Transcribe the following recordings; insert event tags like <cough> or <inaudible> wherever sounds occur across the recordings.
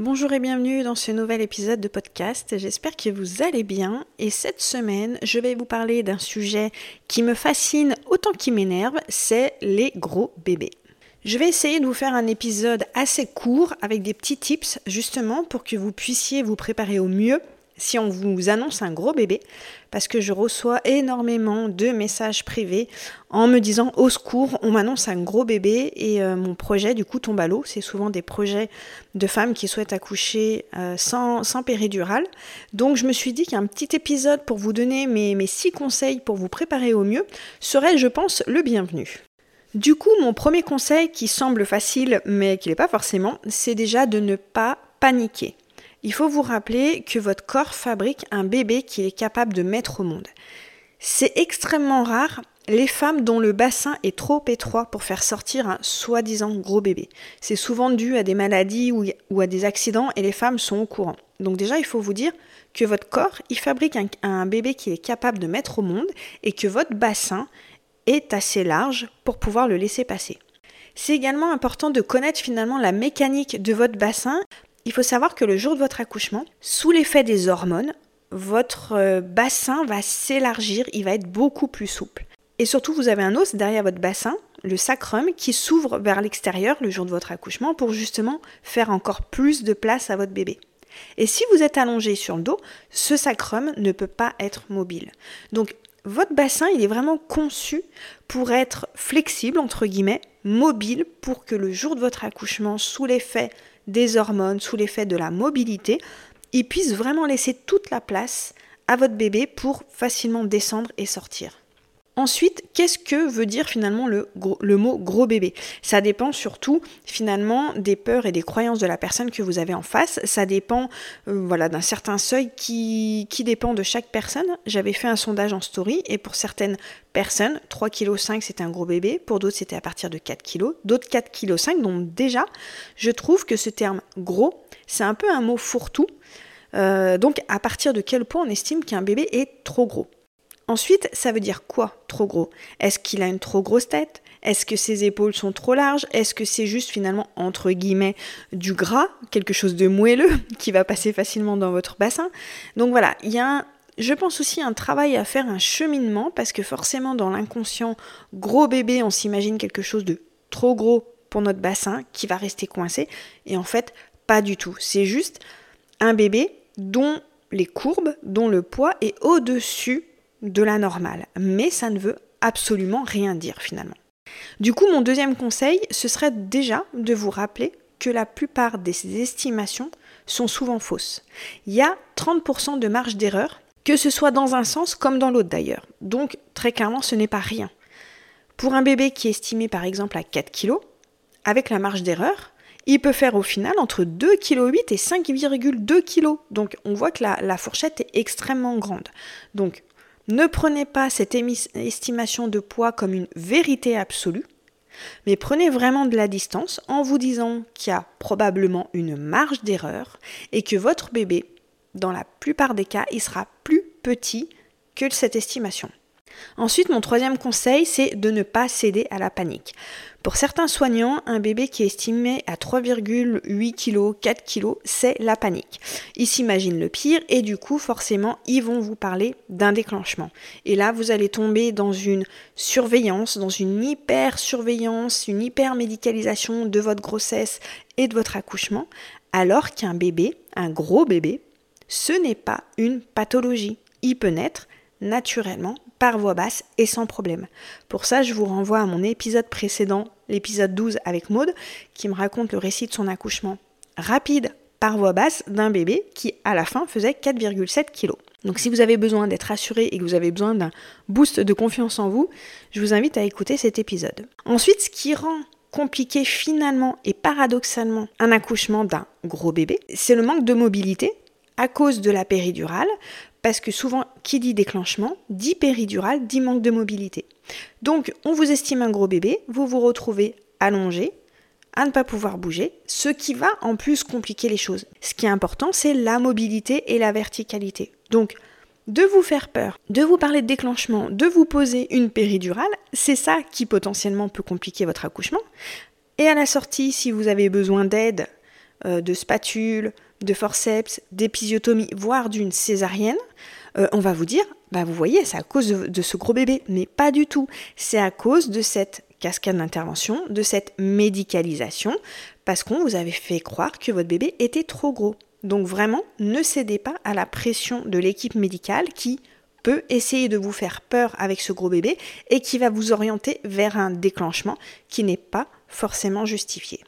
Bonjour et bienvenue dans ce nouvel épisode de podcast. J'espère que vous allez bien et cette semaine, je vais vous parler d'un sujet qui me fascine autant qu'il m'énerve, c'est les gros bébés. Je vais essayer de vous faire un épisode assez court avec des petits tips justement pour que vous puissiez vous préparer au mieux si on vous annonce un gros bébé, parce que je reçois énormément de messages privés en me disant au secours, on m'annonce un gros bébé et euh, mon projet du coup tombe à l'eau. C'est souvent des projets de femmes qui souhaitent accoucher euh, sans, sans péridurale. Donc je me suis dit qu'un petit épisode pour vous donner mes, mes six conseils pour vous préparer au mieux serait, je pense, le bienvenu. Du coup, mon premier conseil qui semble facile mais qui n'est pas forcément, c'est déjà de ne pas paniquer. Il faut vous rappeler que votre corps fabrique un bébé qu'il est capable de mettre au monde. C'est extrêmement rare les femmes dont le bassin est trop étroit pour faire sortir un soi-disant gros bébé. C'est souvent dû à des maladies ou, à des accidents et les femmes sont au courant. Donc déjà, il faut vous dire que votre corps, il fabrique un, un bébé qu'il est capable de mettre au monde et que votre bassin est assez large pour pouvoir le laisser passer. C'est également important de connaître finalement la mécanique de votre bassin il faut savoir que le jour de votre accouchement, sous l'effet des hormones, votre euh, bassin va s'élargir, il va être beaucoup plus souple. Et surtout, vous avez un os derrière votre bassin, le sacrum, qui s'ouvre vers l'extérieur le jour de votre accouchement pour justement faire encore plus de place à votre bébé. Et si vous êtes allongé sur le dos, ce sacrum ne peut pas être mobile. Donc, votre bassin, il est vraiment conçu pour être flexible, entre guillemets, mobile, pour que le jour de votre accouchement, sous l'effet des hormones, sous l'effet de la mobilité, il puisse vraiment laisser toute la place à votre bébé pour facilement descendre et sortir. Ensuite, qu'est-ce que veut dire finalement le, mot gros bébé? Ça dépend surtout finalement des peurs et des croyances de la personne que vous avez en face. Ça dépend euh, voilà, d'un certain seuil qui, qui, dépend de chaque personne. J'avais fait un sondage en story et pour certaines personnes, 3,5 kg c'était un gros bébé, pour d'autres c'était à partir de 4 kg, d'autres 4,5 kg. Donc déjà, je trouve que ce terme gros, c'est un peu un mot fourre-tout. Euh, donc à partir de quel point on estime qu'un bébé est trop gros? Ensuite, ça veut dire quoi trop gros? Est-ce qu'il a une trop grosse tête? Est-ce que ses épaules sont trop larges? Est-ce que c'est juste finalement entre guillemets du gras, quelque chose de moelleux <laughs> qui va passer facilement dans votre bassin? Donc voilà, il y a je pense aussi un travail à faire, un cheminement, parce que forcément dans l'inconscient, gros bébé, on s'imagine quelque chose de trop gros pour notre bassin qui va rester coincé. Et en fait, pas du tout. C'est juste un bébé dont les courbes, dont le poids est au-dessus de la normale. Mais ça ne veut absolument rien dire finalement. Du coup, mon deuxième conseil, ce serait déjà de vous rappeler que la plupart des estimations sont souvent fausses. Il y a 30% de marge d'erreur, que ce soit dans un sens comme dans l'autre d'ailleurs. Donc très clairement, ce n'est pas rien. Pour un bébé qui est estimé par exemple à 4 kg, avec la marge d'erreur, il peut faire au final entre 2,8 kg et 5,2 kg. Donc on voit que la, la fourchette est extrêmement grande. Donc ne prenez pas cette estimation de poids comme une vérité absolue, mais prenez vraiment de la distance en vous disant qu'il y a probablement une marge d'erreur et que votre bébé, dans la plupart des cas, il sera plus petit que cette estimation. Ensuite, mon troisième conseil, c'est de ne pas céder à la panique. Pour certains soignants, un bébé qui est estimé à 3,8 kg, 4 kg, c'est la panique. Ils s'imaginent le pire et du coup, forcément, ils vont vous parler d'un déclenchement. Et là, vous allez tomber dans une surveillance, dans une hyper surveillance, une hyper médicalisation de votre grossesse et de votre accouchement, alors qu'un bébé, un gros bébé, ce n'est pas une pathologie. Il peut naître naturellement par voix basse et sans problème. Pour ça, je vous renvoie à mon épisode précédent, l'épisode 12 avec Maude, qui me raconte le récit de son accouchement rapide par voix basse d'un bébé qui, à la fin, faisait 4,7 kg. Donc si vous avez besoin d'être rassuré et que vous avez besoin d'un boost de confiance en vous, je vous invite à écouter cet épisode. Ensuite, ce qui rend compliqué finalement et paradoxalement un accouchement d'un gros bébé, c'est le manque de mobilité à cause de la péridurale, parce que souvent, qui dit déclenchement, dit péridurale, dit manque de mobilité. Donc, on vous estime un gros bébé, vous vous retrouvez allongé, à ne pas pouvoir bouger, ce qui va en plus compliquer les choses. Ce qui est important, c'est la mobilité et la verticalité. Donc, de vous faire peur, de vous parler de déclenchement, de vous poser une péridurale, c'est ça qui potentiellement peut compliquer votre accouchement. Et à la sortie, si vous avez besoin d'aide euh, de spatule, de forceps, d'épisiotomie, voire d'une césarienne, euh, on va vous dire, bah vous voyez, c'est à cause de, ce gros bébé. Mais pas du tout. C'est à cause de cette cascade d'intervention, de cette médicalisation, parce qu'on vous avait fait croire que votre bébé était trop gros. Donc vraiment, ne cédez pas à la pression de l'équipe médicale qui peut essayer de vous faire peur avec ce gros bébé et qui va vous orienter vers un déclenchement qui n'est pas forcément justifié.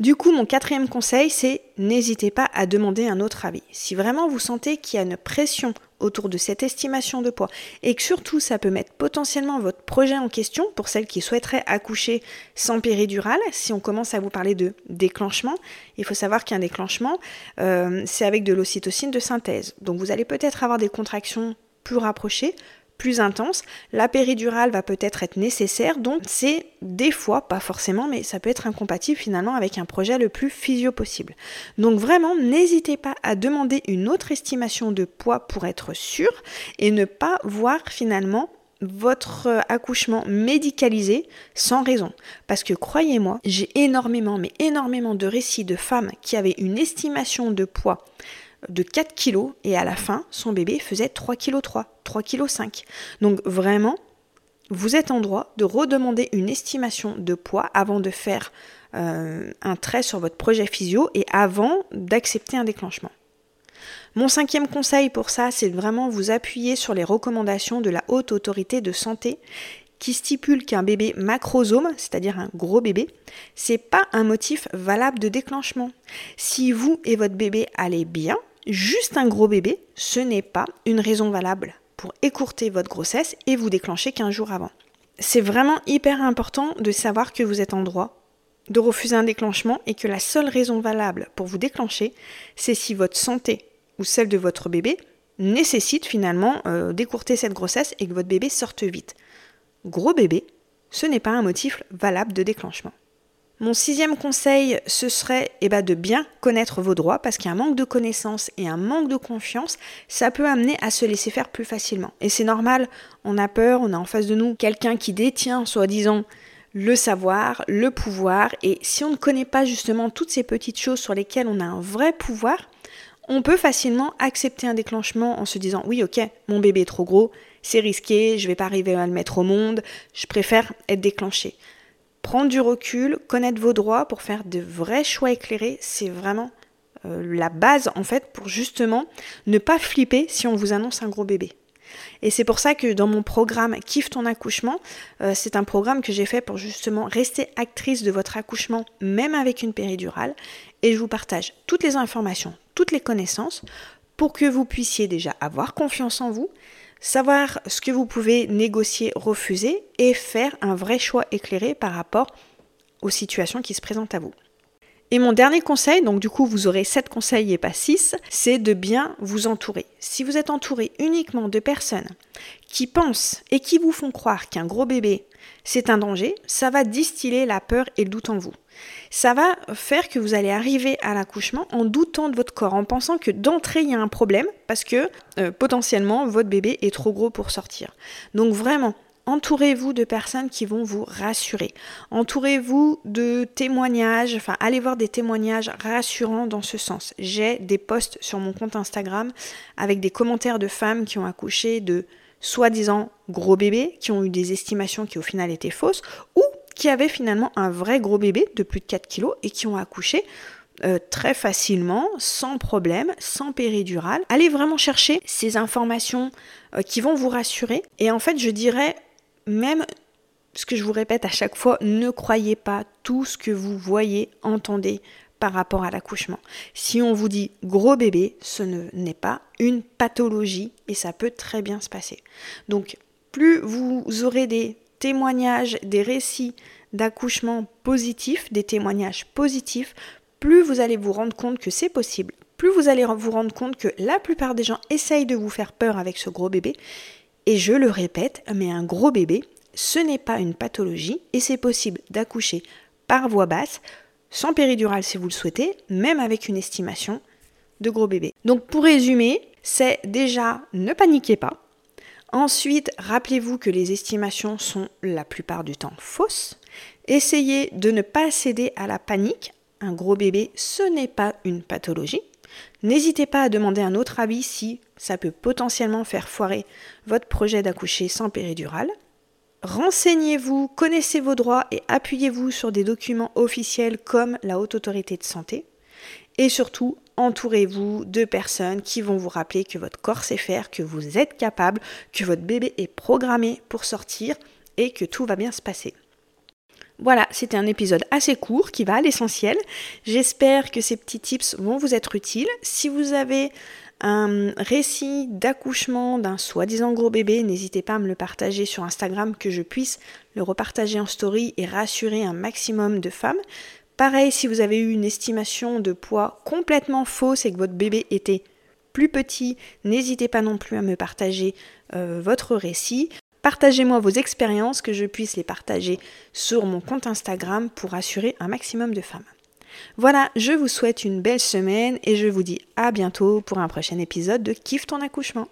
Du coup, mon quatrième conseil, c'est n'hésitez pas à demander un autre avis. Si vraiment vous sentez qu'il y a une pression autour de cette estimation de poids et que surtout ça peut mettre potentiellement votre projet en question pour celles qui souhaiteraient accoucher sans péridurale, si on commence à vous parler de déclenchement, il faut savoir qu'un déclenchement, euh, c'est avec de l'ocytocine de synthèse. Donc vous allez peut-être avoir des contractions plus rapprochées, plus intense, la péridurale va peut-être être nécessaire, donc c'est des fois, pas forcément, mais ça peut être incompatible finalement avec un projet le plus physio possible. Donc vraiment, n'hésitez pas à demander une autre estimation de poids pour être sûr et ne pas voir finalement votre accouchement médicalisé sans raison. Parce que croyez-moi, j'ai énormément, mais énormément de récits de femmes qui avaient une estimation de poids de 4 kg et à la fin, son bébé faisait 3 kg 3, 3 kg 5. Donc vraiment, vous êtes en droit de redemander une estimation de poids avant de faire euh, un trait sur votre projet physio et avant d'accepter un déclenchement. Mon cinquième conseil pour ça, c'est vraiment vous appuyer sur les recommandations de la haute autorité de santé qui stipule qu'un bébé macrosome, c'est-à-dire un gros bébé, c'est pas un motif valable de déclenchement. Si vous et votre bébé allez bien, juste un gros bébé, ce n'est pas une raison valable pour écourter votre grossesse et vous déclencher 15 jours avant. C'est vraiment hyper important de savoir que vous êtes en droit de refuser un déclenchement et que la seule raison valable pour vous déclencher, c'est si votre santé ou celle de votre bébé nécessite finalement euh, d'écourter cette grossesse et que votre bébé sorte vite. Gros bébé, ce n'est pas un motif valable de déclenchement. Mon sixième conseil, ce serait eh ben, de bien connaître vos droits parce qu'un manque de connaissances et un manque de confiance, ça peut amener à se laisser faire plus facilement. Et c'est normal, on a peur, on a en face de nous quelqu'un qui détient soi-disant le savoir, le pouvoir, et si on ne connaît pas justement toutes ces petites choses sur lesquelles on a un vrai pouvoir, on peut facilement accepter un déclenchement en se disant oui ok, mon bébé est trop gros, c'est risqué, je ne vais pas arriver à le mettre au monde, je préfère être déclenché prendre du recul, connaître vos droits pour faire de vrais choix éclairés, c'est vraiment euh, la base en fait pour justement ne pas flipper si on vous annonce un gros bébé. Et c'est pour ça que dans mon programme Kiffe ton accouchement, euh, c'est un programme que j'ai fait pour justement rester actrice de votre accouchement, même avec une péridurale. Et je vous partage toutes les informations, toutes les connaissances pour que vous puissiez déjà avoir confiance en vous, savoir ce que vous pouvez négocier, refuser et faire un vrai choix éclairé par rapport aux situations qui se présentent à vous. Et mon dernier conseil, donc du coup vous aurez 7 conseils et pas 6, c'est de bien vous entourer. Si vous êtes entouré uniquement de personnes qui pensent et qui vous font croire qu'un gros bébé c'est un danger, ça va distiller la peur et le doute en vous ça va faire que vous allez arriver à l'accouchement en doutant de votre corps, en pensant que d'entrée il y a un problème parce que euh, potentiellement votre bébé est trop gros pour sortir. Donc vraiment, entourez-vous de personnes qui vont vous rassurer. Entourez-vous de témoignages, enfin allez voir des témoignages rassurants dans ce sens. J'ai des posts sur mon compte Instagram avec des commentaires de femmes qui ont accouché de soi-disant gros bébés, qui ont eu des estimations qui au final étaient fausses, ou qui avaient finalement un vrai gros bébé de plus de 4 kilos et qui ont accouché euh, très facilement, sans problème, sans péridurale. Allez vraiment chercher ces informations euh, qui vont vous rassurer. Et en fait, je dirais même ce que je vous répète à chaque fois, ne croyez pas tout ce que vous voyez, entendez par rapport à l'accouchement. Si on vous dit gros bébé, ce n'est pas une pathologie et ça peut très bien se passer. Donc, plus vous aurez des témoignages, des récits d'accouchement positifs, des témoignages positifs, plus vous allez vous rendre compte que c'est possible, plus vous allez vous rendre compte que la plupart des gens essayent de vous faire peur avec ce gros bébé. Et je le répète, mais un gros bébé, ce n'est pas une pathologie et c'est possible d'accoucher par voie basse, sans péridurale si vous le souhaitez, même avec une estimation de gros bébé. Donc pour résumer, c'est déjà ne paniquez pas, Ensuite, rappelez-vous que les estimations sont la plupart du temps fausses. Essayez de ne pas céder à la panique un gros bébé, ce n'est pas une pathologie. N'hésitez pas à demander un autre avis si ça peut potentiellement faire foirer votre projet d'accoucher sans péridurale. Renseignez-vous, connaissez vos droits et appuyez-vous sur des documents officiels comme la Haute Autorité de Santé. Et surtout, entourez-vous de personnes qui vont vous rappeler que votre corps sait faire, que vous êtes capable, que votre bébé est programmé pour sortir et que tout va bien se passer. Voilà, c'était un épisode assez court qui va à l'essentiel. J'espère que ces petits tips vont vous être utiles. Si vous avez un récit d'accouchement d'un soi-disant gros bébé, n'hésitez pas à me le partager sur Instagram que je puisse le repartager en story et rassurer un maximum de femmes. Pareil, si vous avez eu une estimation de poids complètement fausse et que votre bébé était plus petit, n'hésitez pas non plus à me partager euh, votre récit. Partagez-moi vos expériences, que je puisse les partager sur mon compte Instagram pour assurer un maximum de femmes. Voilà, je vous souhaite une belle semaine et je vous dis à bientôt pour un prochain épisode de Kiffe ton accouchement.